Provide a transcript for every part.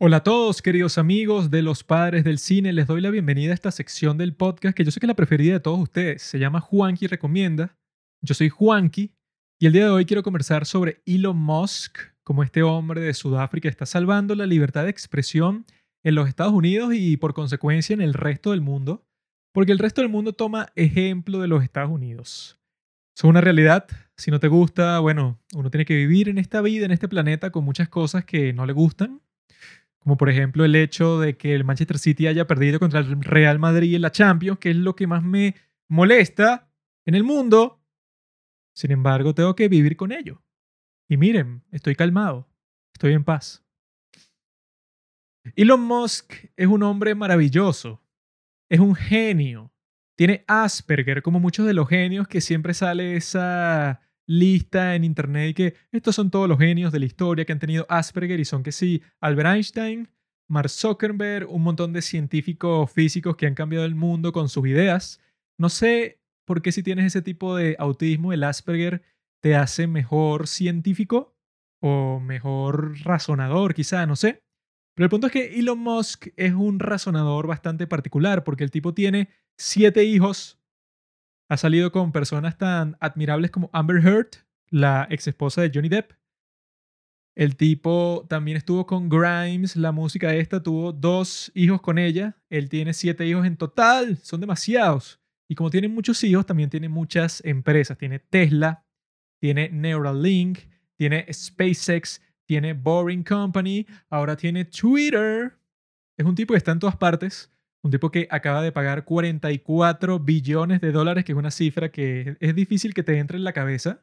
Hola a todos, queridos amigos de los padres del cine. Les doy la bienvenida a esta sección del podcast que yo sé que es la preferida de todos ustedes. Se llama Juanqui Recomienda. Yo soy Juanqui y el día de hoy quiero conversar sobre Elon Musk, como este hombre de Sudáfrica está salvando la libertad de expresión en los Estados Unidos y por consecuencia en el resto del mundo, porque el resto del mundo toma ejemplo de los Estados Unidos. Es una realidad. Si no te gusta, bueno, uno tiene que vivir en esta vida, en este planeta, con muchas cosas que no le gustan como por ejemplo el hecho de que el Manchester City haya perdido contra el Real Madrid en la Champions, que es lo que más me molesta en el mundo. Sin embargo, tengo que vivir con ello. Y miren, estoy calmado, estoy en paz. Elon Musk es un hombre maravilloso, es un genio, tiene Asperger, como muchos de los genios que siempre sale esa lista en internet y que estos son todos los genios de la historia que han tenido Asperger y son que sí, Albert Einstein, Mark Zuckerberg, un montón de científicos físicos que han cambiado el mundo con sus ideas. No sé por qué si tienes ese tipo de autismo, el Asperger te hace mejor científico o mejor razonador, quizá, no sé. Pero el punto es que Elon Musk es un razonador bastante particular porque el tipo tiene siete hijos ha salido con personas tan admirables como Amber Heard, la ex esposa de Johnny Depp. El tipo también estuvo con Grimes, la música esta, tuvo dos hijos con ella. Él tiene siete hijos en total, son demasiados. Y como tiene muchos hijos, también tiene muchas empresas. Tiene Tesla, tiene Neuralink, tiene SpaceX, tiene Boring Company, ahora tiene Twitter. Es un tipo que está en todas partes un tipo que acaba de pagar 44 billones de dólares, que es una cifra que es difícil que te entre en la cabeza.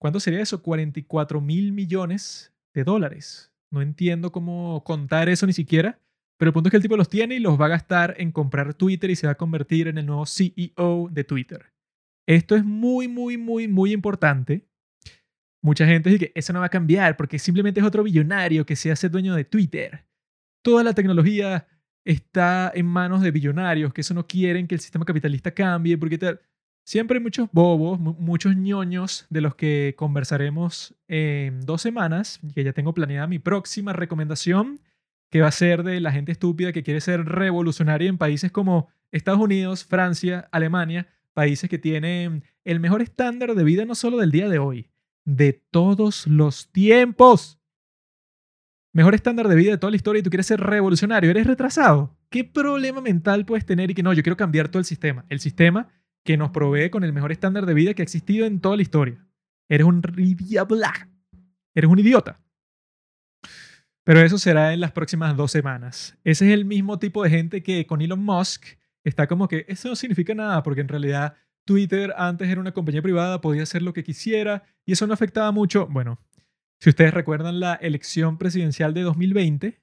¿Cuánto sería eso? 44 mil millones de dólares. No entiendo cómo contar eso ni siquiera, pero el punto es que el tipo los tiene y los va a gastar en comprar Twitter y se va a convertir en el nuevo CEO de Twitter. Esto es muy, muy, muy, muy importante. Mucha gente dice que eso no va a cambiar porque simplemente es otro billonario que se hace dueño de Twitter. Toda la tecnología está en manos de billonarios, que eso no quieren que el sistema capitalista cambie, porque tal. Siempre hay muchos bobos, muchos ñoños de los que conversaremos en dos semanas, que ya tengo planeada mi próxima recomendación, que va a ser de la gente estúpida que quiere ser revolucionaria en países como Estados Unidos, Francia, Alemania, países que tienen el mejor estándar de vida no solo del día de hoy, de todos los tiempos mejor estándar de vida de toda la historia y tú quieres ser revolucionario, eres retrasado. ¿Qué problema mental puedes tener y que no, yo quiero cambiar todo el sistema? El sistema que nos provee con el mejor estándar de vida que ha existido en toda la historia. Eres un Eres un idiota. Pero eso será en las próximas dos semanas. Ese es el mismo tipo de gente que con Elon Musk está como que eso no significa nada porque en realidad Twitter antes era una compañía privada, podía hacer lo que quisiera y eso no afectaba mucho. Bueno, si ustedes recuerdan la elección presidencial de 2020,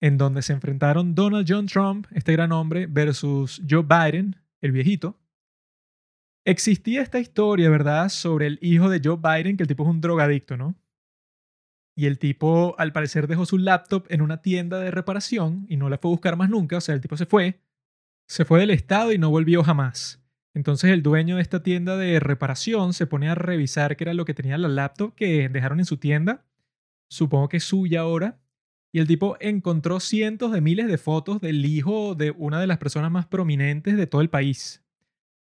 en donde se enfrentaron Donald John Trump, este gran hombre, versus Joe Biden, el viejito, existía esta historia, ¿verdad?, sobre el hijo de Joe Biden, que el tipo es un drogadicto, ¿no? Y el tipo, al parecer, dejó su laptop en una tienda de reparación y no la fue a buscar más nunca, o sea, el tipo se fue, se fue del estado y no volvió jamás. Entonces el dueño de esta tienda de reparación se pone a revisar qué era lo que tenía la laptop que dejaron en su tienda. Supongo que es suya ahora. Y el tipo encontró cientos de miles de fotos del hijo de una de las personas más prominentes de todo el país,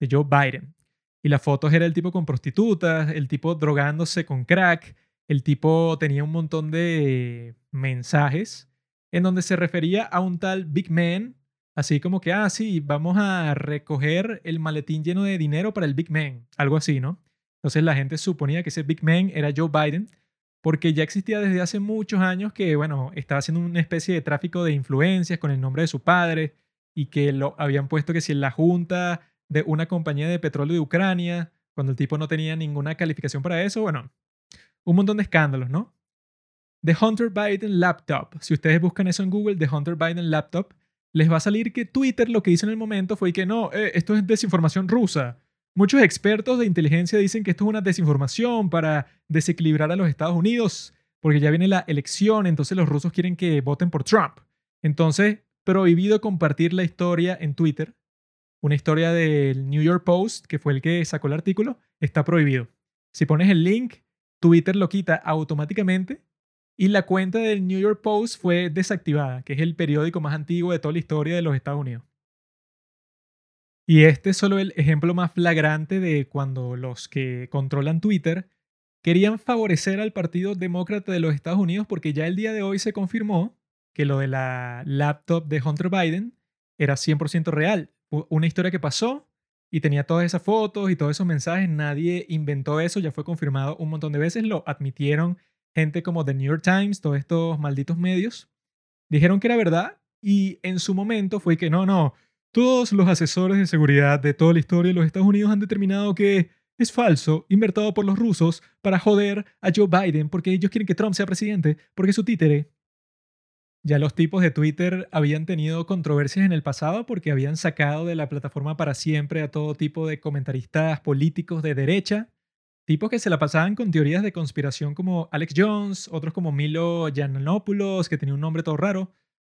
de Joe Biden. Y las fotos era el tipo con prostitutas, el tipo drogándose con crack, el tipo tenía un montón de mensajes en donde se refería a un tal Big Man Así como que, ah, sí, vamos a recoger el maletín lleno de dinero para el Big Man, algo así, ¿no? Entonces la gente suponía que ese Big Man era Joe Biden, porque ya existía desde hace muchos años que, bueno, estaba haciendo una especie de tráfico de influencias con el nombre de su padre y que lo habían puesto que si en la junta de una compañía de petróleo de Ucrania, cuando el tipo no tenía ninguna calificación para eso, bueno, un montón de escándalos, ¿no? The Hunter Biden Laptop. Si ustedes buscan eso en Google, The Hunter Biden Laptop, les va a salir que Twitter lo que hizo en el momento fue que no, eh, esto es desinformación rusa. Muchos expertos de inteligencia dicen que esto es una desinformación para desequilibrar a los Estados Unidos, porque ya viene la elección, entonces los rusos quieren que voten por Trump. Entonces, prohibido compartir la historia en Twitter. Una historia del New York Post, que fue el que sacó el artículo, está prohibido. Si pones el link, Twitter lo quita automáticamente y la cuenta del New York Post fue desactivada, que es el periódico más antiguo de toda la historia de los Estados Unidos. Y este es solo el ejemplo más flagrante de cuando los que controlan Twitter querían favorecer al Partido Demócrata de los Estados Unidos porque ya el día de hoy se confirmó que lo de la laptop de Hunter Biden era 100% real. Una historia que pasó y tenía todas esas fotos y todos esos mensajes. Nadie inventó eso, ya fue confirmado un montón de veces. Lo admitieron gente como The New York Times, todos estos malditos medios. Dijeron que era verdad y en su momento fue que no, no, todos los asesores de seguridad de toda la historia de los Estados Unidos han determinado que es falso, invertido por los rusos para joder a Joe Biden porque ellos quieren que Trump sea presidente, porque su títere. Ya los tipos de Twitter habían tenido controversias en el pasado porque habían sacado de la plataforma para siempre a todo tipo de comentaristas políticos de derecha, tipos que se la pasaban con teorías de conspiración como Alex Jones, otros como Milo Yiannopoulos, que tenía un nombre todo raro,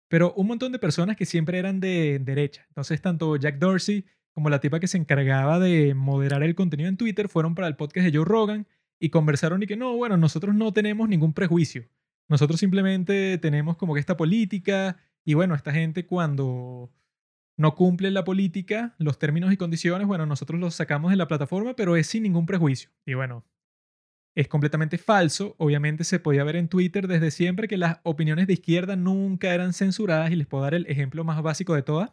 pero un montón de personas que siempre eran de derecha. Entonces, tanto Jack Dorsey como la tipa que se encargaba de moderar el contenido en Twitter fueron para el podcast de Joe Rogan y conversaron y que no, bueno, nosotros no tenemos ningún prejuicio. Nosotros simplemente tenemos como que esta política y bueno, esta gente cuando no cumple la política, los términos y condiciones, bueno, nosotros los sacamos de la plataforma, pero es sin ningún prejuicio. Y bueno, es completamente falso. Obviamente se podía ver en Twitter desde siempre que las opiniones de izquierda nunca eran censuradas y les puedo dar el ejemplo más básico de todas,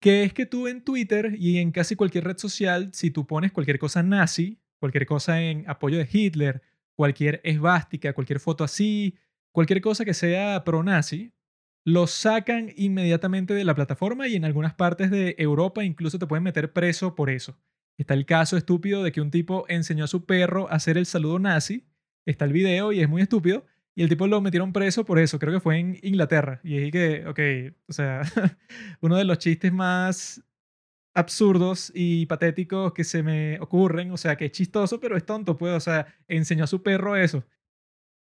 que es que tú en Twitter y en casi cualquier red social, si tú pones cualquier cosa nazi, cualquier cosa en apoyo de Hitler, cualquier esvástica, cualquier foto así, cualquier cosa que sea pro-nazi, lo sacan inmediatamente de la plataforma y en algunas partes de Europa incluso te pueden meter preso por eso. Está el caso estúpido de que un tipo enseñó a su perro a hacer el saludo nazi. Está el video y es muy estúpido. Y el tipo lo metieron preso por eso. Creo que fue en Inglaterra. Y es que, ok, o sea, uno de los chistes más absurdos y patéticos que se me ocurren. O sea, que es chistoso, pero es tonto, pues. O sea, enseñó a su perro eso.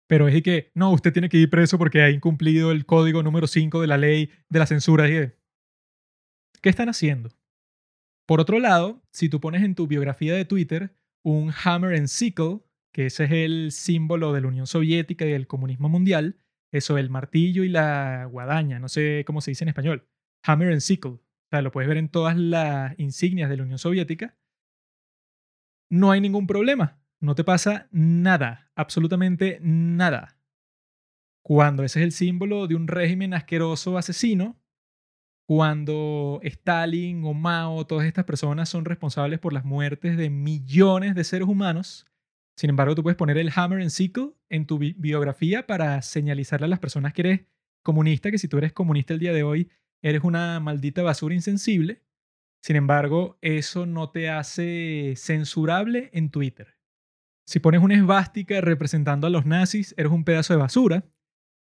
Pero es que, no, usted tiene que ir preso porque ha incumplido el código número 5 de la ley de la censura. ¿Qué están haciendo? Por otro lado, si tú pones en tu biografía de Twitter un hammer and sickle, que ese es el símbolo de la Unión Soviética y del comunismo mundial, eso, el martillo y la guadaña, no sé cómo se dice en español, hammer and sickle, o sea, lo puedes ver en todas las insignias de la Unión Soviética, no hay ningún problema, no te pasa nada, absolutamente nada. Cuando ese es el símbolo de un régimen asqueroso asesino, cuando Stalin o Mao, todas estas personas son responsables por las muertes de millones de seres humanos. Sin embargo, tú puedes poner el hammer and sickle en tu biografía para señalizarle a las personas que eres comunista, que si tú eres comunista el día de hoy, eres una maldita basura insensible. Sin embargo, eso no te hace censurable en Twitter. Si pones una esvástica representando a los nazis, eres un pedazo de basura.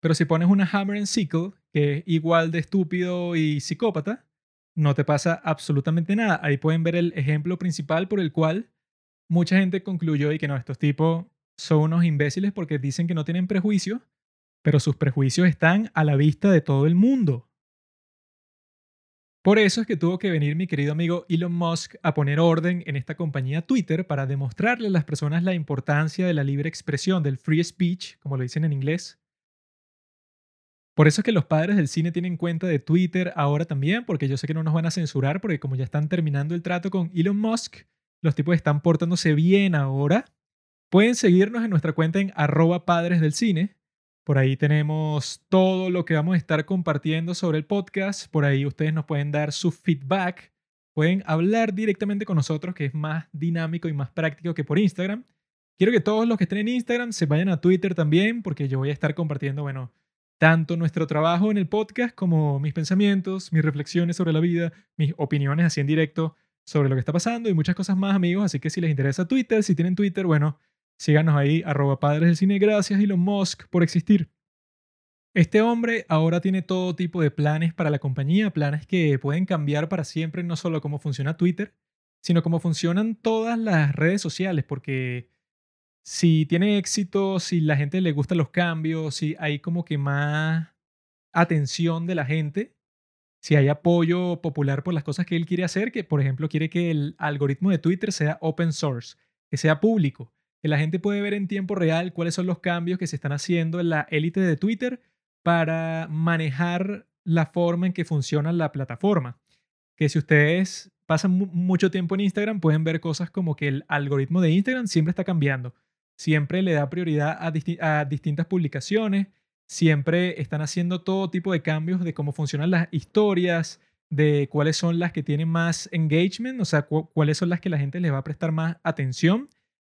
Pero si pones una hammer and sickle, que es igual de estúpido y psicópata, no te pasa absolutamente nada. Ahí pueden ver el ejemplo principal por el cual mucha gente concluyó y que no, estos tipos son unos imbéciles porque dicen que no tienen prejuicios, pero sus prejuicios están a la vista de todo el mundo. Por eso es que tuvo que venir mi querido amigo Elon Musk a poner orden en esta compañía Twitter para demostrarle a las personas la importancia de la libre expresión, del free speech, como lo dicen en inglés, por eso es que los padres del cine tienen cuenta de Twitter ahora también, porque yo sé que no nos van a censurar, porque como ya están terminando el trato con Elon Musk, los tipos están portándose bien ahora. Pueden seguirnos en nuestra cuenta en arroba padres del cine. Por ahí tenemos todo lo que vamos a estar compartiendo sobre el podcast. Por ahí ustedes nos pueden dar su feedback. Pueden hablar directamente con nosotros, que es más dinámico y más práctico que por Instagram. Quiero que todos los que estén en Instagram se vayan a Twitter también, porque yo voy a estar compartiendo, bueno, tanto nuestro trabajo en el podcast como mis pensamientos, mis reflexiones sobre la vida, mis opiniones así en directo sobre lo que está pasando y muchas cosas más, amigos. Así que si les interesa Twitter, si tienen Twitter, bueno, síganos ahí, arroba padres del cine. Gracias, Elon Musk, por existir. Este hombre ahora tiene todo tipo de planes para la compañía, planes que pueden cambiar para siempre no solo cómo funciona Twitter, sino cómo funcionan todas las redes sociales, porque si tiene éxito, si la gente le gustan los cambios, si hay como que más atención de la gente, si hay apoyo popular por las cosas que él quiere hacer, que por ejemplo quiere que el algoritmo de Twitter sea open source, que sea público, que la gente puede ver en tiempo real cuáles son los cambios que se están haciendo en la élite de Twitter para manejar la forma en que funciona la plataforma. Que si ustedes pasan mucho tiempo en Instagram, pueden ver cosas como que el algoritmo de Instagram siempre está cambiando. Siempre le da prioridad a distintas publicaciones, siempre están haciendo todo tipo de cambios de cómo funcionan las historias, de cuáles son las que tienen más engagement, o sea, cuáles son las que la gente les va a prestar más atención.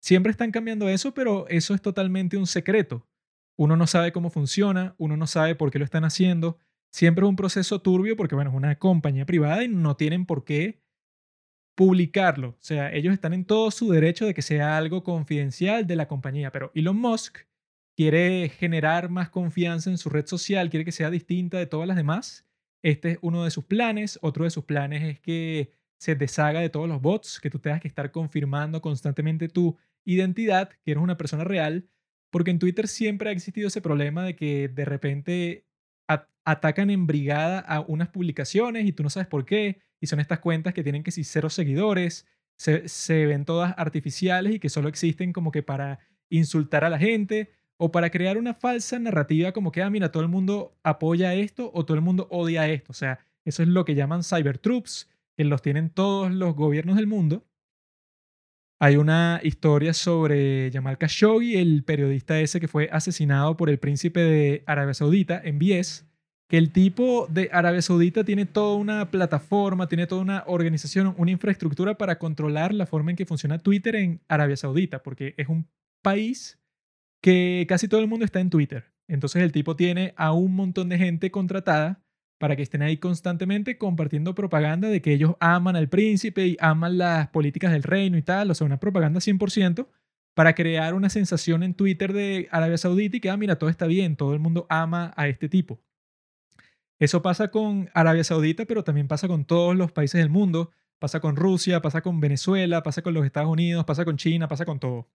Siempre están cambiando eso, pero eso es totalmente un secreto. Uno no sabe cómo funciona, uno no sabe por qué lo están haciendo. Siempre es un proceso turbio porque, bueno, es una compañía privada y no tienen por qué publicarlo. O sea, ellos están en todo su derecho de que sea algo confidencial de la compañía, pero Elon Musk quiere generar más confianza en su red social, quiere que sea distinta de todas las demás este es uno de sus planes. Otro de sus planes es que se deshaga de todos los bots, que tú tengas que estar confirmando constantemente tu identidad, que eres una persona real, porque en Twitter siempre ha existido ese problema de que de repente atacan en brigada a unas publicaciones y tú no sabes por qué, y son estas cuentas que tienen que ser cero seguidores, se, se ven todas artificiales y que solo existen como que para insultar a la gente o para crear una falsa narrativa como que, ah, mira, todo el mundo apoya esto o todo el mundo odia esto. O sea, eso es lo que llaman cyber troops, que los tienen todos los gobiernos del mundo. Hay una historia sobre Jamal Khashoggi, el periodista ese que fue asesinado por el príncipe de Arabia Saudita en Bies, que el tipo de Arabia Saudita tiene toda una plataforma, tiene toda una organización, una infraestructura para controlar la forma en que funciona Twitter en Arabia Saudita, porque es un país que casi todo el mundo está en Twitter. Entonces el tipo tiene a un montón de gente contratada para que estén ahí constantemente compartiendo propaganda de que ellos aman al príncipe y aman las políticas del reino y tal, o sea, una propaganda 100% para crear una sensación en Twitter de Arabia Saudita y que, ah, mira, todo está bien, todo el mundo ama a este tipo. Eso pasa con Arabia Saudita, pero también pasa con todos los países del mundo, pasa con Rusia, pasa con Venezuela, pasa con los Estados Unidos, pasa con China, pasa con todo.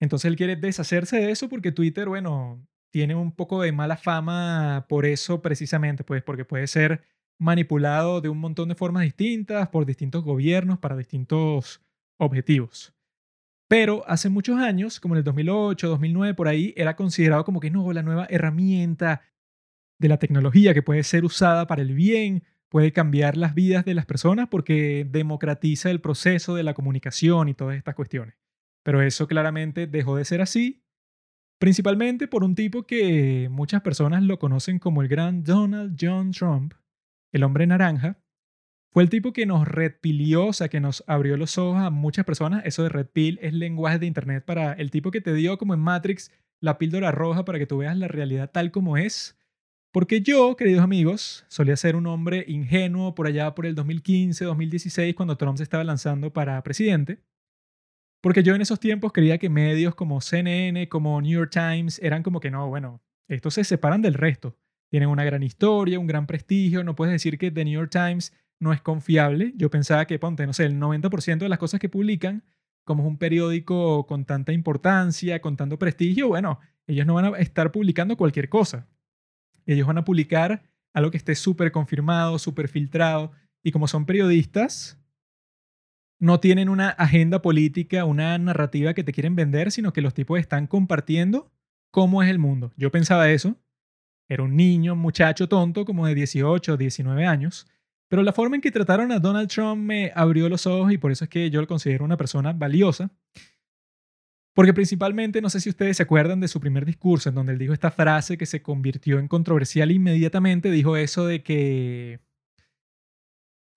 Entonces él quiere deshacerse de eso porque Twitter, bueno, tiene un poco de mala fama por eso precisamente, pues porque puede ser manipulado de un montón de formas distintas por distintos gobiernos para distintos objetivos. Pero hace muchos años, como en el 2008, 2009, por ahí, era considerado como que no, la nueva herramienta de la tecnología que puede ser usada para el bien, puede cambiar las vidas de las personas porque democratiza el proceso de la comunicación y todas estas cuestiones. Pero eso claramente dejó de ser así, principalmente por un tipo que muchas personas lo conocen como el gran Donald John Trump, el hombre naranja. Fue el tipo que nos redpilió, o sea, que nos abrió los ojos a muchas personas. Eso de red pill es lenguaje de internet para el tipo que te dio como en Matrix la píldora roja para que tú veas la realidad tal como es. Porque yo, queridos amigos, solía ser un hombre ingenuo por allá por el 2015, 2016, cuando Trump se estaba lanzando para presidente. Porque yo en esos tiempos creía que medios como CNN, como New York Times, eran como que no, bueno, estos se separan del resto. Tienen una gran historia, un gran prestigio. No puedes decir que The New York Times no es confiable. Yo pensaba que, ponte, no sé, el 90% de las cosas que publican, como es un periódico con tanta importancia, con tanto prestigio, bueno, ellos no van a estar publicando cualquier cosa. Ellos van a publicar algo que esté súper confirmado, súper filtrado. Y como son periodistas, no tienen una agenda política, una narrativa que te quieren vender, sino que los tipos están compartiendo cómo es el mundo. Yo pensaba eso. Era un niño, un muchacho tonto, como de 18 o 19 años. Pero la forma en que trataron a Donald Trump me abrió los ojos y por eso es que yo lo considero una persona valiosa. Porque principalmente, no sé si ustedes se acuerdan de su primer discurso, en donde él dijo esta frase que se convirtió en controversial inmediatamente. Dijo eso de que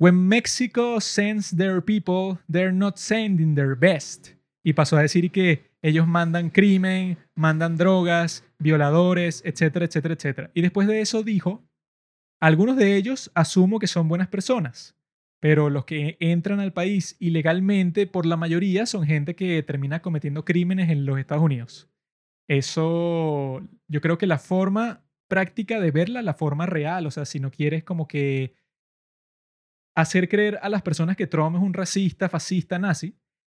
When Mexico sends their people, they're not sending their best. Y pasó a decir que ellos mandan crimen, mandan drogas, violadores, etcétera, etcétera, etcétera. Y después de eso dijo, algunos de ellos asumo que son buenas personas, pero los que entran al país ilegalmente, por la mayoría, son gente que termina cometiendo crímenes en los Estados Unidos. Eso, yo creo que la forma práctica de verla, la forma real, o sea, si no quieres como que hacer creer a las personas que Trump es un racista, fascista, nazi,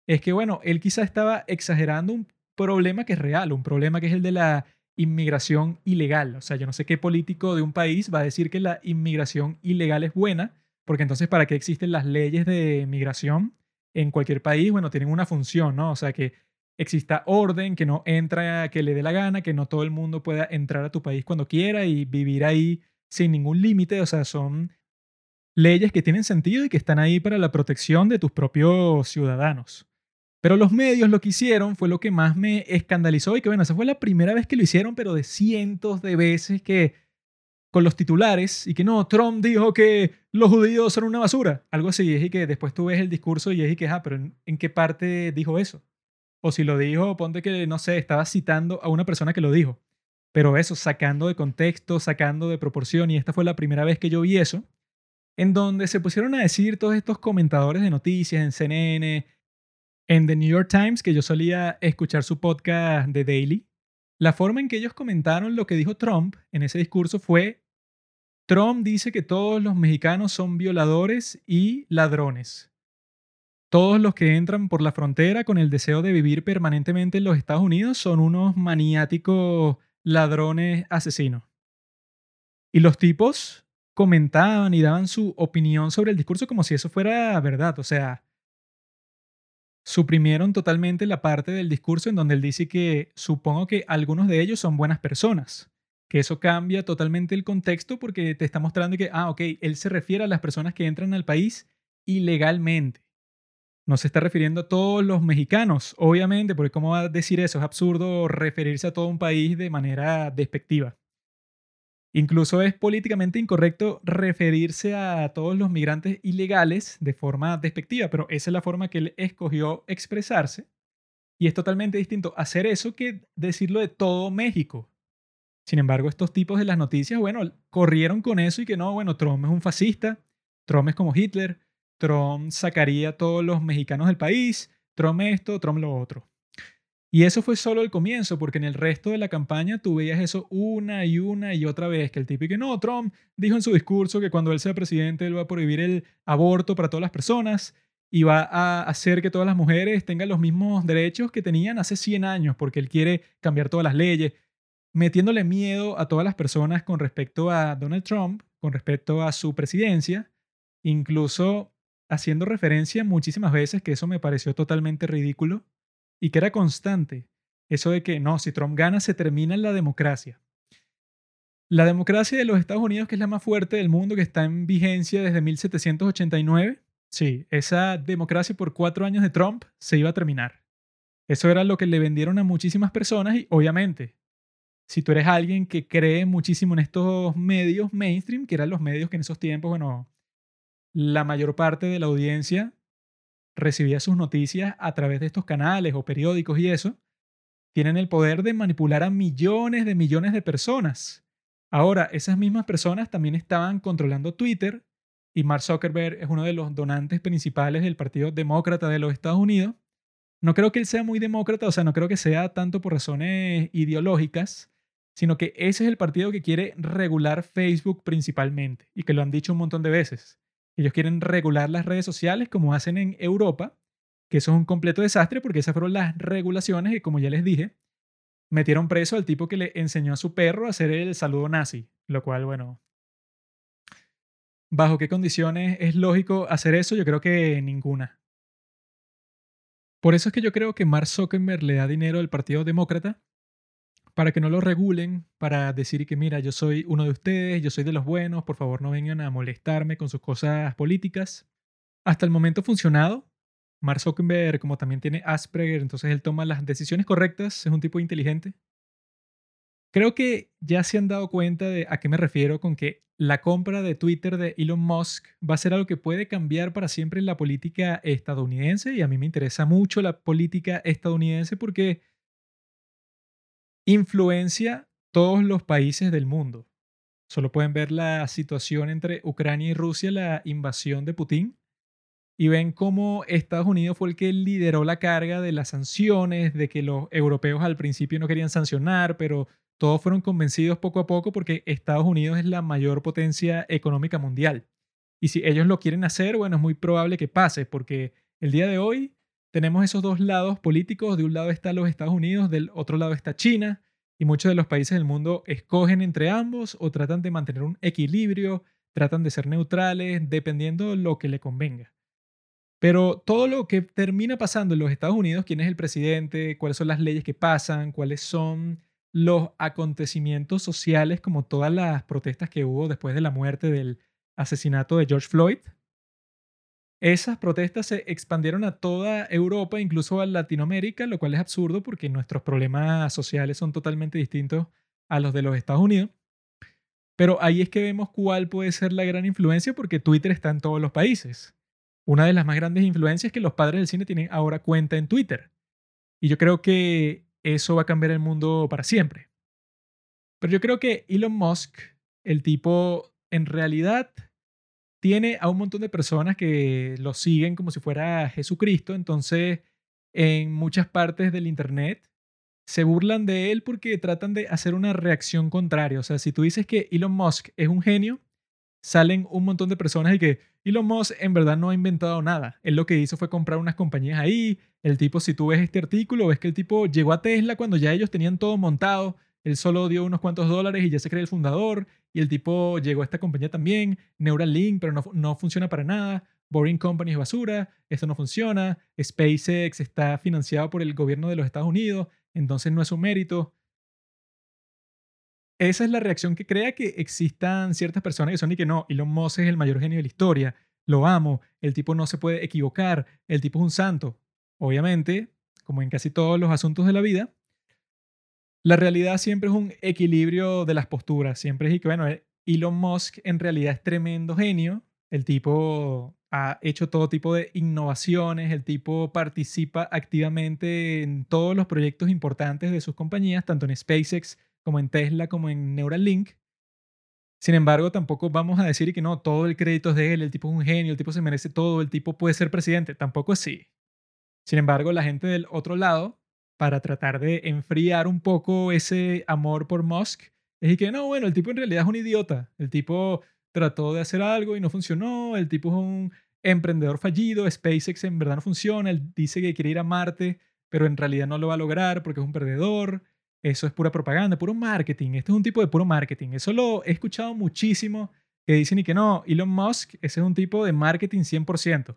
es que, bueno, él quizá estaba exagerando un problema que es real, un problema que es el de la inmigración ilegal. O sea, yo no sé qué político de un país va a decir que la inmigración ilegal es buena, porque entonces, ¿para qué existen las leyes de migración en cualquier país? Bueno, tienen una función, ¿no? O sea, que exista orden, que no entra que le dé la gana, que no todo el mundo pueda entrar a tu país cuando quiera y vivir ahí sin ningún límite. O sea, son leyes que tienen sentido y que están ahí para la protección de tus propios ciudadanos. Pero los medios lo que hicieron fue lo que más me escandalizó y que bueno, esa fue la primera vez que lo hicieron, pero de cientos de veces que con los titulares y que no, Trump dijo que los judíos son una basura, algo así, y que después tú ves el discurso y es que, ah, pero ¿en, qué parte dijo eso? O si lo dijo, ponte que, no sé, estaba citando a una persona que lo dijo. Pero eso, sacando de contexto, sacando de proporción, y esta fue la primera vez que yo vi eso, en donde se pusieron a decir todos estos comentadores de noticias en CNN, en The New York Times, que yo solía escuchar su podcast de Daily, la forma en que ellos comentaron lo que dijo Trump en ese discurso fue Trump dice que todos los mexicanos son violadores y ladrones. Todos los que entran por la frontera con el deseo de vivir permanentemente en los Estados Unidos son unos maniáticos ladrones asesinos. Y los tipos comentaban y daban su opinión sobre el discurso como si eso fuera verdad. O sea, suprimieron totalmente la parte del discurso en donde él dice que supongo que algunos de ellos son buenas personas que eso cambia totalmente el contexto porque te está mostrando que, ah, ok, él se refiere a las personas que entran al país ilegalmente. No se está refiriendo a todos los mexicanos, obviamente, porque ¿cómo va a decir eso? Es absurdo referirse a todo un país de manera despectiva. Incluso es políticamente incorrecto referirse a todos los migrantes ilegales de forma despectiva, pero esa es la forma que él escogió expresarse. Y es totalmente distinto hacer eso que decirlo de todo México. Sin embargo, estos tipos de las noticias, bueno, corrieron con eso y que no, bueno, Trump es un fascista, Trump es como Hitler, Trump sacaría a todos los mexicanos del país, Trump esto, Trump lo otro. Y eso fue solo el comienzo, porque en el resto de la campaña tú veías eso una y una y otra vez, que el tipo que no, Trump dijo en su discurso que cuando él sea presidente él va a prohibir el aborto para todas las personas y va a hacer que todas las mujeres tengan los mismos derechos que tenían hace 100 años, porque él quiere cambiar todas las leyes metiéndole miedo a todas las personas con respecto a Donald Trump, con respecto a su presidencia, incluso haciendo referencia muchísimas veces que eso me pareció totalmente ridículo y que era constante. Eso de que no, si Trump gana se termina la democracia. La democracia de los Estados Unidos, que es la más fuerte del mundo, que está en vigencia desde 1789, sí, esa democracia por cuatro años de Trump se iba a terminar. Eso era lo que le vendieron a muchísimas personas y obviamente si tú eres alguien que cree muchísimo en estos medios mainstream, que eran los medios que en esos tiempos, bueno, la mayor parte de la audiencia recibía sus noticias a través de estos canales o periódicos y eso, tienen el poder de manipular a millones de millones de personas. Ahora, esas mismas personas también estaban controlando Twitter y Mark Zuckerberg es uno de los donantes principales del Partido Demócrata de los Estados Unidos. No creo que él sea muy demócrata, o sea, no creo que sea tanto por razones ideológicas, sino que ese es el partido que quiere regular Facebook principalmente y que lo han dicho un montón de veces. Ellos quieren regular las redes sociales como hacen en Europa, que eso es un completo desastre porque esas fueron las regulaciones y como ya les dije, metieron preso al tipo que le enseñó a su perro a hacer el saludo nazi, lo cual, bueno, ¿bajo qué condiciones es lógico hacer eso? Yo creo que ninguna. Por eso es que yo creo que Mark Zuckerberg le da dinero al Partido Demócrata para que no lo regulen, para decir que mira, yo soy uno de ustedes, yo soy de los buenos, por favor no vengan a molestarme con sus cosas políticas. Hasta el momento ha funcionado. Mark Zuckerberg, como también tiene Asperger, entonces él toma las decisiones correctas, es un tipo inteligente. Creo que ya se han dado cuenta de a qué me refiero con que la compra de Twitter de Elon Musk va a ser algo que puede cambiar para siempre la política estadounidense y a mí me interesa mucho la política estadounidense porque influencia todos los países del mundo. Solo pueden ver la situación entre Ucrania y Rusia, la invasión de Putin, y ven cómo Estados Unidos fue el que lideró la carga de las sanciones, de que los europeos al principio no querían sancionar, pero todos fueron convencidos poco a poco porque Estados Unidos es la mayor potencia económica mundial. Y si ellos lo quieren hacer, bueno, es muy probable que pase, porque el día de hoy tenemos esos dos lados políticos. De un lado está los Estados Unidos, del otro lado está China. Y muchos de los países del mundo escogen entre ambos o tratan de mantener un equilibrio, tratan de ser neutrales, dependiendo de lo que le convenga. Pero todo lo que termina pasando en los Estados Unidos, quién es el presidente, cuáles son las leyes que pasan, cuáles son los acontecimientos sociales, como todas las protestas que hubo después de la muerte del asesinato de George Floyd, esas protestas se expandieron a toda Europa, incluso a Latinoamérica, lo cual es absurdo porque nuestros problemas sociales son totalmente distintos a los de los Estados Unidos. Pero ahí es que vemos cuál puede ser la gran influencia porque Twitter está en todos los países. Una de las más grandes influencias es que los padres del cine tienen ahora cuenta en Twitter. Y yo creo que eso va a cambiar el mundo para siempre. Pero yo creo que Elon Musk, el tipo, en realidad tiene a un montón de personas que lo siguen como si fuera Jesucristo. Entonces, en muchas partes del Internet se burlan de él porque tratan de hacer una reacción contraria. O sea, si tú dices que Elon Musk es un genio, salen un montón de personas y que Elon Musk en verdad no ha inventado nada. Él lo que hizo fue comprar unas compañías ahí. El tipo, si tú ves este artículo, ves que el tipo llegó a Tesla cuando ya ellos tenían todo montado. Él solo dio unos cuantos dólares y ya se cree el fundador. Y el tipo llegó a esta compañía también, Neuralink, pero no, no funciona para nada. Boring Company es basura, esto no funciona. SpaceX está financiado por el gobierno de los Estados Unidos, entonces no es un mérito esa es la reacción que crea que existan ciertas personas que son y que no, Elon Musk es el mayor genio de la historia, lo amo, el tipo no se puede equivocar, el tipo es un santo. Obviamente, como en casi todos los asuntos de la vida, la realidad siempre es un equilibrio de las posturas, siempre es que, bueno, eh, Elon Musk en realidad es tremendo genio, el tipo ha hecho todo tipo de innovaciones, el tipo participa activamente en todos los proyectos importantes de sus compañías, tanto en SpaceX como en Tesla, como en Neuralink. Sin embargo, tampoco vamos a decir que no, todo el crédito es de él, el tipo es un genio, el tipo se merece todo, el tipo puede ser presidente. Tampoco así. Sin embargo, la gente del otro lado, para tratar de enfriar un poco ese amor por Musk, es que no, bueno, el tipo en realidad es un idiota. El tipo trató de hacer algo y no funcionó. El tipo es un emprendedor fallido. SpaceX en verdad no funciona. Él dice que quiere ir a Marte, pero en realidad no lo va a lograr porque es un perdedor. Eso es pura propaganda, puro marketing. Este es un tipo de puro marketing. Eso lo he escuchado muchísimo que dicen y que no, Elon Musk, ese es un tipo de marketing 100%. O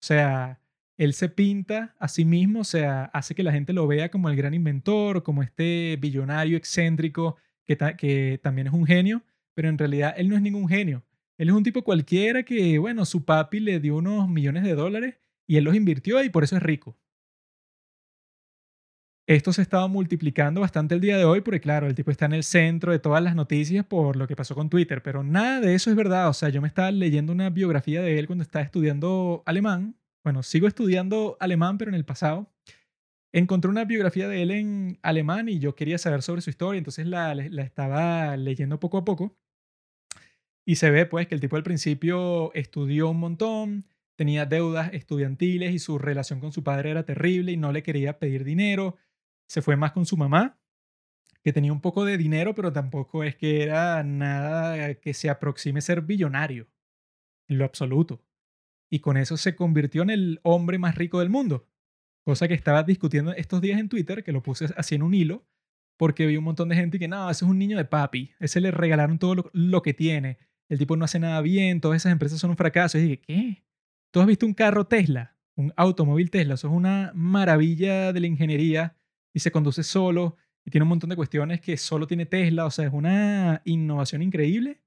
sea, él se pinta a sí mismo, o sea, hace que la gente lo vea como el gran inventor, como este billonario excéntrico que, que también es un genio, pero en realidad él no es ningún genio. Él es un tipo cualquiera que, bueno, su papi le dio unos millones de dólares y él los invirtió y por eso es rico. Esto se ha estado multiplicando bastante el día de hoy porque, claro, el tipo está en el centro de todas las noticias por lo que pasó con Twitter, pero nada de eso es verdad. O sea, yo me estaba leyendo una biografía de él cuando estaba estudiando alemán. Bueno, sigo estudiando alemán, pero en el pasado. Encontré una biografía de él en alemán y yo quería saber sobre su historia, entonces la, estaba leyendo poco a poco. Y se ve pues que el tipo al principio estudió un montón, tenía deudas estudiantiles y su relación con su padre era terrible y no le quería pedir dinero se fue más con su mamá, que tenía un poco de dinero, pero tampoco es que era nada que se aproxime a ser billonario, en lo absoluto. Y con eso se convirtió en el hombre más rico del mundo, cosa que estaba discutiendo estos días en Twitter, que lo puse así en un hilo, porque vi un montón de gente que no, ese es un niño de papi, ese le regalaron todo lo, lo que tiene, el tipo no hace nada bien, todas esas empresas son un fracaso. Y dije, ¿qué? ¿Tú has visto un carro Tesla? Un automóvil Tesla, eso es una maravilla de la ingeniería y se conduce solo y tiene un montón de cuestiones que solo tiene Tesla, o sea, es una innovación increíble.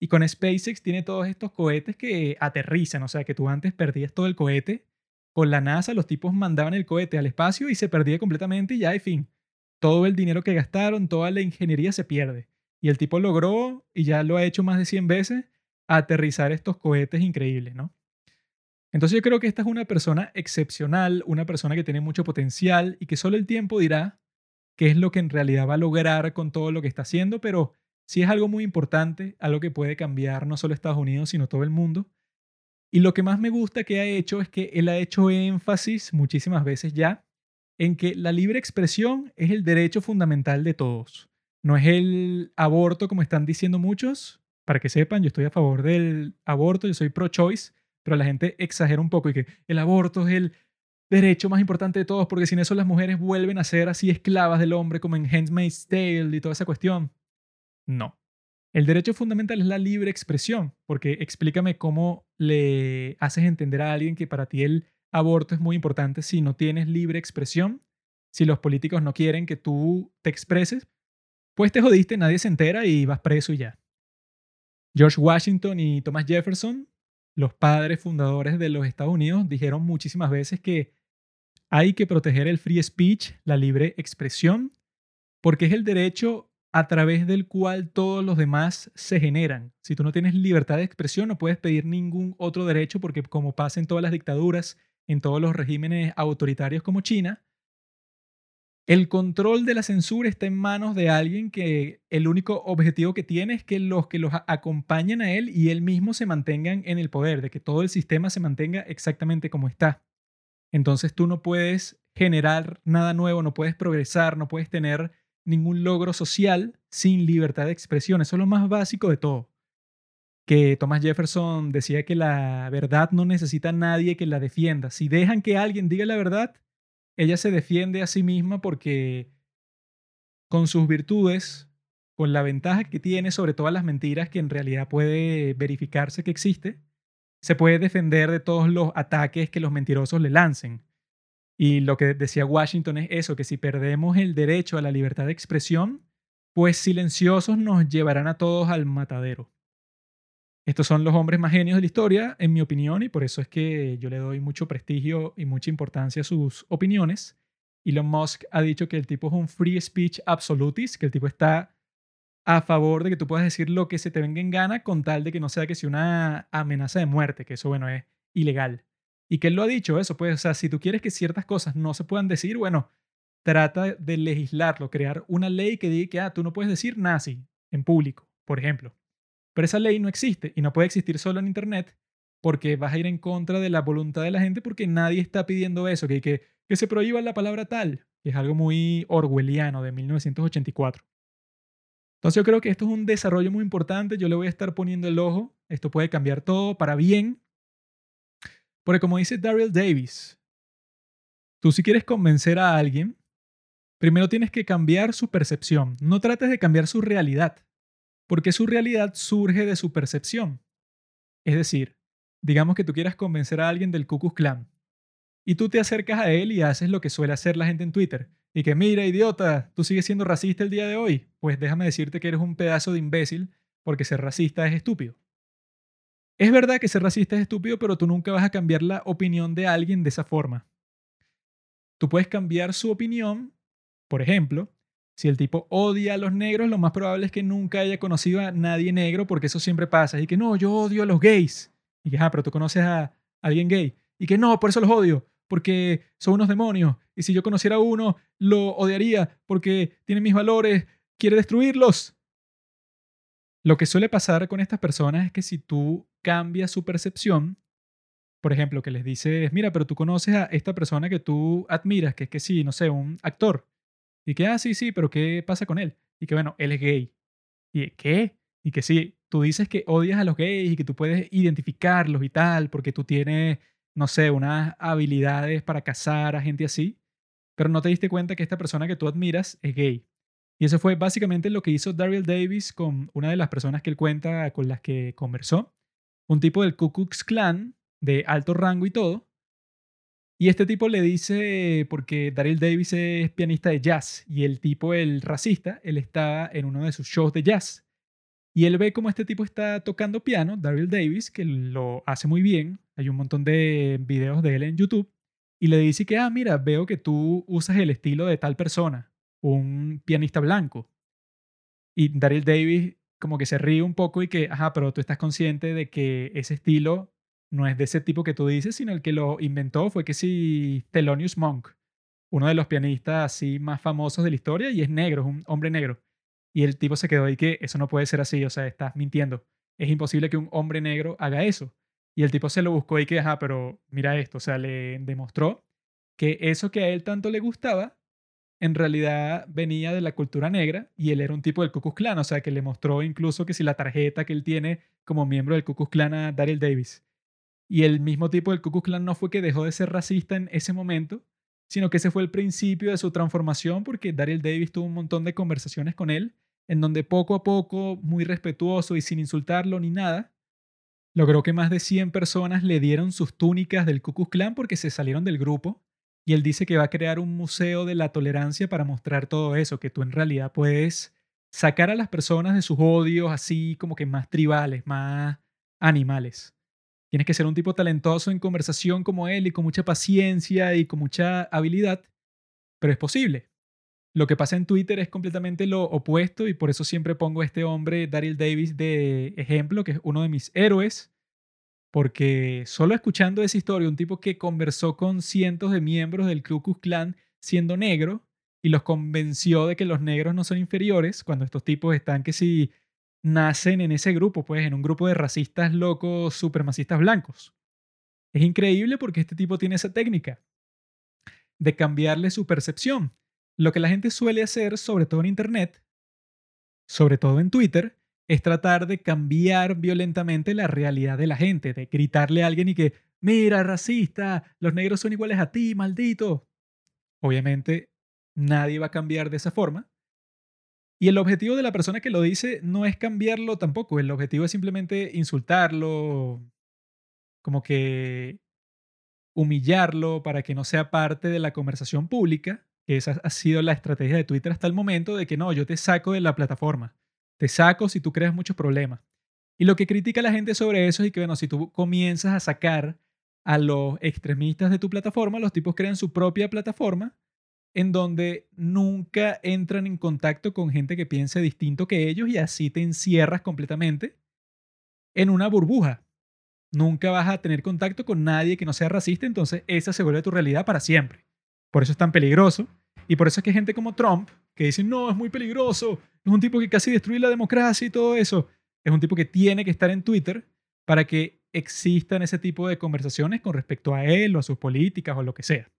Y con SpaceX tiene todos estos cohetes que aterrizan, o sea, que tú antes perdías todo el cohete. Con la NASA los tipos mandaban el cohete al espacio y se perdía completamente y ya, en fin, todo el dinero que gastaron, toda la ingeniería se pierde. Y el tipo logró, y ya lo ha hecho más de 100 veces, aterrizar estos cohetes increíbles, ¿no? Entonces yo creo que esta es una persona excepcional, una persona que tiene mucho potencial y que solo el tiempo dirá qué es lo que en realidad va a lograr con todo lo que está haciendo, pero sí es algo muy importante, algo que puede cambiar no solo Estados Unidos, sino todo el mundo. Y lo que más me gusta que ha hecho es que él ha hecho énfasis muchísimas veces ya en que la libre expresión es el derecho fundamental de todos. No es el aborto como están diciendo muchos. Para que sepan, yo estoy a favor del aborto, yo soy pro-choice, pero la gente exagera un poco y que el aborto es el derecho más importante de todos, porque sin eso las mujeres vuelven a ser así esclavas del hombre como en Handmaid's Tale y toda esa cuestión. No. El derecho fundamental es la libre expresión, porque explícame cómo le haces entender a alguien que para ti el aborto es muy importante si no tienes libre expresión, si los políticos no quieren que tú te expreses, pues te jodiste, nadie se entera y vas preso y ya. George Washington y Thomas Jefferson, los padres fundadores de los Estados Unidos, dijeron muchísimas veces que hay que proteger el free speech, la libre expresión, porque es el derecho a través del cual todos los demás se generan. Si tú no tienes libertad de expresión, no puedes pedir ningún otro derecho porque como pasa en todas las dictaduras, en todos los regímenes autoritarios como China, el control de la censura está en manos de alguien que el único objetivo que tiene es que los que los acompañan a él y él mismo se mantengan en el poder, de que todo el sistema se mantenga exactamente como está. Entonces tú no puedes generar nada nuevo, no puedes progresar, no puedes tener ningún logro social sin libertad de expresión. Eso es lo más básico de todo. Que Thomas Jefferson decía que la verdad no necesita a nadie que la defienda. Si dejan que alguien diga la verdad, ella se defiende a sí misma porque con sus virtudes, con la ventaja que tiene sobre todas las mentiras que en realidad puede verificarse que existe, se puede defender de todos los ataques que los mentirosos le lancen. Y lo que decía Washington es eso, que si perdemos el derecho a la libertad de expresión, pues silenciosos nos llevarán a todos al matadero. Estos son los hombres más genios de la historia, en mi opinión, y por eso es que yo le doy mucho prestigio y mucha importancia a sus opiniones. Elon Musk ha dicho que el tipo es un free speech absolutist, que el tipo está a favor de que tú puedas decir lo que se te venga en gana con tal de que no sea que sea una amenaza de muerte, que eso, bueno, es ilegal. Y que él lo ha dicho, eso, pues, o sea, si tú quieres que ciertas cosas no se puedan decir, bueno, trata de legislarlo, crear una ley que diga que, ah, tú no puedes decir nazi en público, por ejemplo. Pero esa ley no existe y no puede existir solo en Internet porque vas a ir en contra de la voluntad de la gente porque nadie está pidiendo eso, que, que, que se prohíba la palabra tal, que es algo muy orwelliano de 1984. Entonces yo creo que esto es un desarrollo muy importante, yo le voy a estar poniendo el ojo, esto puede cambiar todo para bien, porque como dice Daryl Davis, tú si quieres convencer a alguien, primero tienes que cambiar su percepción, no trates de cambiar su realidad, porque su realidad surge de su percepción. Es decir, digamos que tú quieras convencer a alguien del Ku Klan y tú te acercas a él y haces lo que suele hacer la gente en Twitter y que mira, idiota, tú sigues siendo racista el día de hoy, pues déjame decirte que eres un pedazo de imbécil porque ser racista es estúpido. Es verdad que ser racista es estúpido, pero tú nunca vas a cambiar la opinión de alguien de esa forma. Tú puedes cambiar su opinión, por ejemplo, si el tipo odia a los negros, lo más probable es que nunca haya conocido a nadie negro, porque eso siempre pasa. Y que no, yo odio a los gays. Y que, ah, pero tú conoces a alguien gay. Y que no, por eso los odio, porque son unos demonios. Y si yo conociera a uno, lo odiaría porque tiene mis valores, quiere destruirlos. Lo que suele pasar con estas personas es que si tú cambias su percepción, por ejemplo, que les dices, mira, pero tú conoces a esta persona que tú admiras, que es que sí, no sé, un actor, y que, ah, sí, sí, pero ¿qué pasa con él? Y que, bueno, él es gay. ¿Y qué? Y que sí, tú dices que odias a los gays y que tú puedes identificarlos y tal, porque tú tienes, no sé, unas habilidades para cazar a gente así, pero no te diste cuenta que esta persona que tú admiras es gay. Y eso fue básicamente lo que hizo Daryl Davis con una de las personas que él cuenta con las que conversó. Un tipo del Ku Klux Klan, de alto rango y todo, y este tipo le dice, porque Daryl Davis es pianista de jazz y el tipo, el racista, él estaba en uno de sus shows de jazz. Y él ve cómo este tipo está tocando piano, Daryl Davis, que lo hace muy bien. Hay un montón de videos de él en YouTube. Y le dice que, ah, mira, veo que tú usas el estilo de tal persona, un pianista blanco. Y Daryl Davis como que se ríe un poco y que, ajá, pero tú estás consciente de que ese estilo no es de ese tipo que tú dices, sino el que lo inventó fue que sí, Thelonious Monk, uno de los pianistas así más famosos de la historia y es negro, es un hombre negro. Y el tipo se quedó ahí que eso no puede ser así, o sea, estás mintiendo. Es imposible que un hombre negro haga eso. Y el tipo se lo buscó y que, ajá, pero mira esto, o sea, le demostró que eso que a él tanto le gustaba, en realidad venía de la cultura negra y él era un tipo del Ku Klux Klan, o sea, que le mostró incluso que si la tarjeta que él tiene como miembro del Ku Klux a Daryl Davis. Y el mismo tipo del Ku Klux no fue que dejó de ser racista en ese momento, sino que ese fue el principio de su transformación porque Daryl Davis tuvo un montón de conversaciones con él, en donde poco a poco, muy respetuoso y sin insultarlo ni nada, logró que más de 100 personas le dieron sus túnicas del Ku Klux porque se salieron del grupo. Y él dice que va a crear un museo de la tolerancia para mostrar todo eso, que tú en realidad puedes sacar a las personas de sus odios así como que más tribales, más animales. Tienes que ser un tipo talentoso en conversación como él y con mucha paciencia y con mucha habilidad, pero es posible. Lo que pasa en Twitter es completamente lo opuesto y por eso siempre pongo a este hombre, Daryl Davis, de ejemplo, que es uno de mis héroes, porque solo escuchando esa historia, un tipo que conversó con cientos de miembros del Ku Klux Klan siendo negro y los convenció de que los negros no son inferiores, cuando estos tipos están que si nacen en ese grupo, pues en un grupo de racistas locos, supremacistas blancos. Es increíble porque este tipo tiene esa técnica de cambiarle su percepción lo que la gente suele hacer, sobre todo en Internet, sobre todo en Twitter, es tratar de cambiar violentamente la realidad de la gente, de gritarle a alguien y que, mira, racista, los negros son iguales a ti, maldito. Obviamente, nadie va a cambiar de esa forma. Y el objetivo de la persona que lo dice no es cambiarlo tampoco, el objetivo es simplemente insultarlo, como que humillarlo para que no sea parte de la conversación pública esa ha sido la estrategia de Twitter hasta el momento de que no, yo te saco de la plataforma. Te saco si tú creas muchos problemas. Y lo que critica la gente sobre eso es que, bueno, si tú comienzas a sacar a los extremistas de tu plataforma, los tipos crean su propia plataforma en donde nunca entran en contacto con gente que piense distinto que ellos y así te encierras completamente en una burbuja. Nunca vas a tener contacto con nadie que no sea racista, entonces esa se vuelve tu realidad para siempre. Por eso es tan peligroso. Y por eso es que gente como Trump, que dice, no, es muy peligroso, es un tipo que casi destruye la democracia y todo eso, es un tipo que tiene que estar en Twitter para que existan ese tipo de conversaciones con respecto a él o a sus políticas o lo que sea.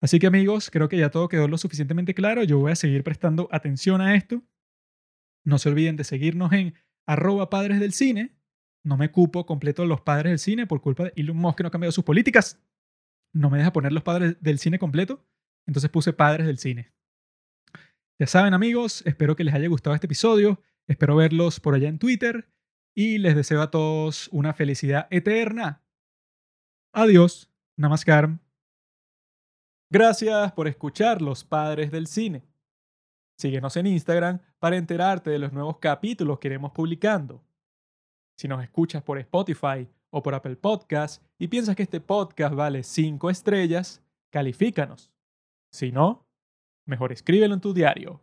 Así que amigos, creo que ya todo quedó lo suficientemente claro. Yo voy a seguir prestando atención a esto. No se olviden de seguirnos en arroba padres del cine. No me cupo completo los padres del cine por culpa de Elon Musk que no ha cambiado sus políticas no me deja poner los padres del cine completo, entonces puse padres del cine. Ya saben amigos, espero que les haya gustado este episodio, espero verlos por allá en Twitter y les deseo a todos una felicidad eterna. Adiós, namaskar. Gracias por escuchar Los Padres del Cine. Síguenos en Instagram para enterarte de los nuevos capítulos que iremos publicando. Si nos escuchas por Spotify o por Apple Podcast y piensas que este podcast vale 5 estrellas, califícanos. Si no, mejor escríbelo en tu diario.